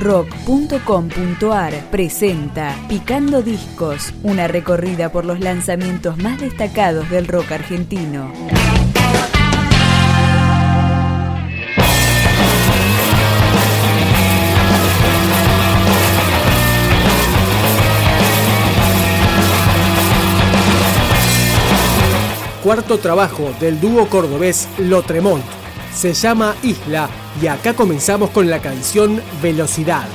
rock.com.ar presenta Picando Discos, una recorrida por los lanzamientos más destacados del rock argentino. Cuarto trabajo del dúo cordobés Lotremont se llama Isla y acá comenzamos con la canción Velocidad.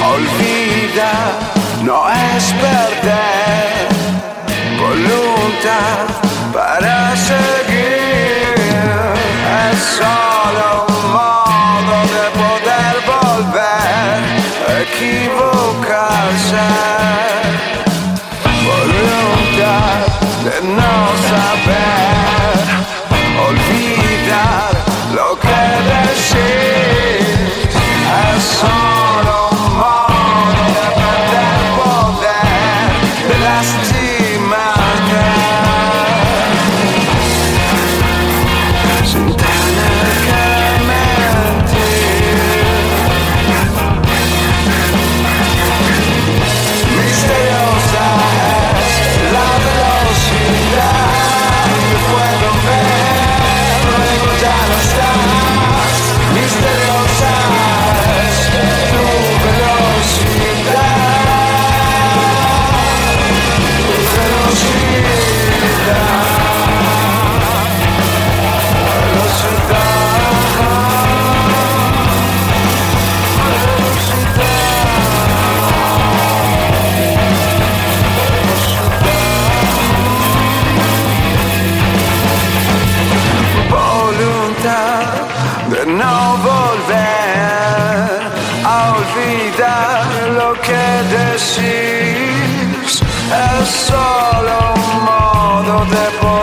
Olvida, no es perder voluntad para seguir. Es solo un modo de poder volver equivocarse. De poder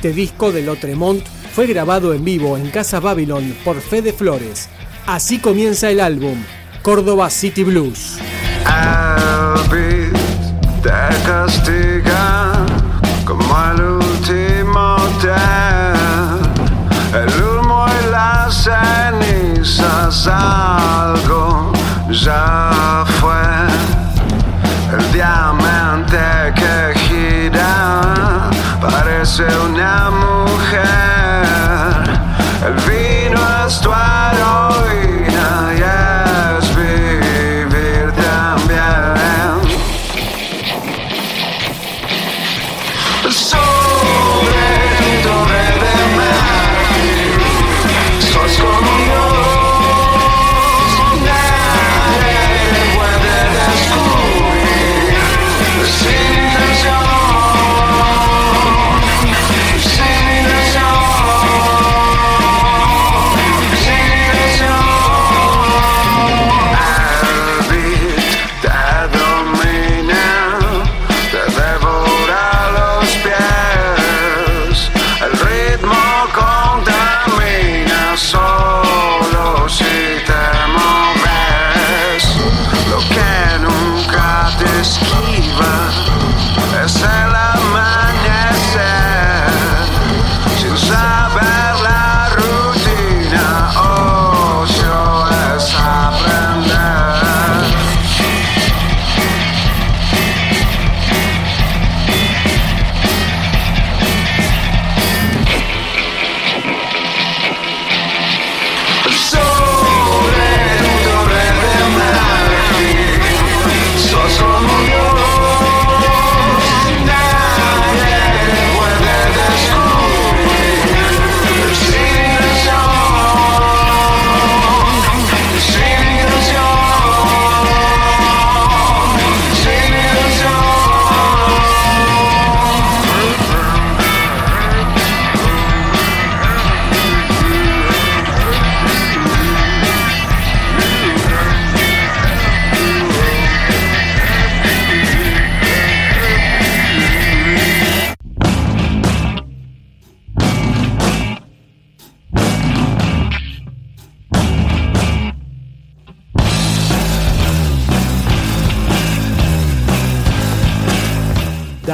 Este disco de Lotremont fue grabado en vivo en Casa Babylon por Fede Flores. Así comienza el álbum, Córdoba City Blues.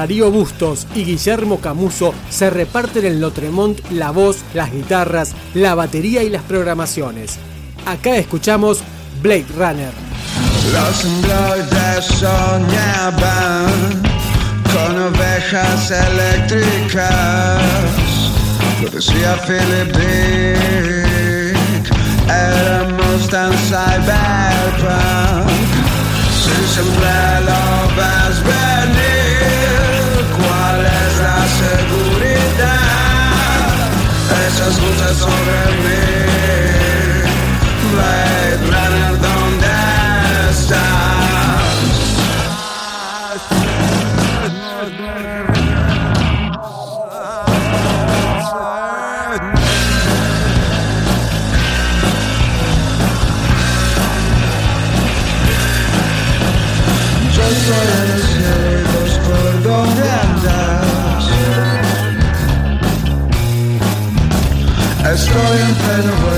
Darío Bustos y Guillermo Camuso se reparten en Lotremont la voz, las guitarras, la batería y las programaciones. Acá escuchamos Blade Runner. Los androides soñaban con ovejas eléctricas. Lo decía Philip Dick, éramos tan cyberpunk. Si siempre Luces sobre mí. Blade Runner, ¿dónde estás? Estoy en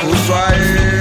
Puxa aí.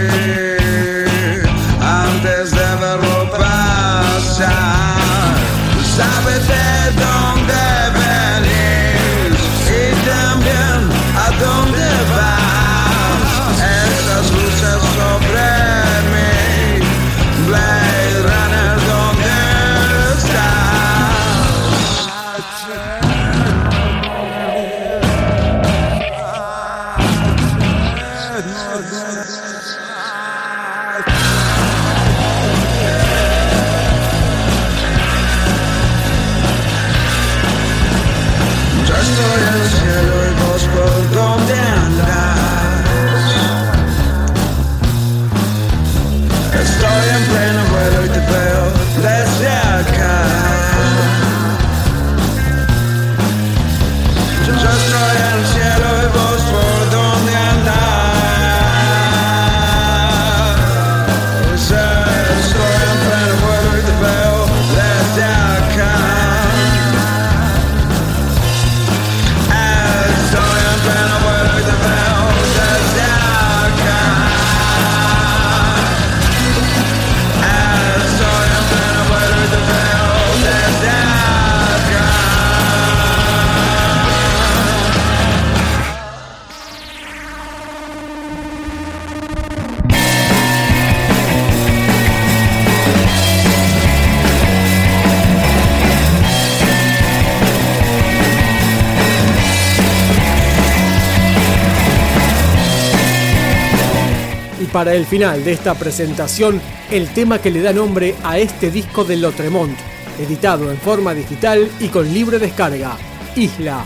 Para el final de esta presentación, el tema que le da nombre a este disco de Lotremont, editado en forma digital y con libre descarga, Isla.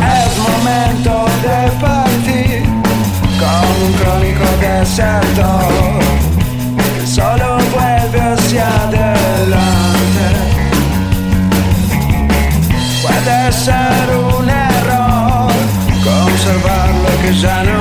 Es momento de partir con un crónico deserto que solo vuelve hacia adelante. Puede ser un error conservar lo que ya no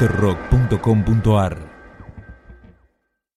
Picando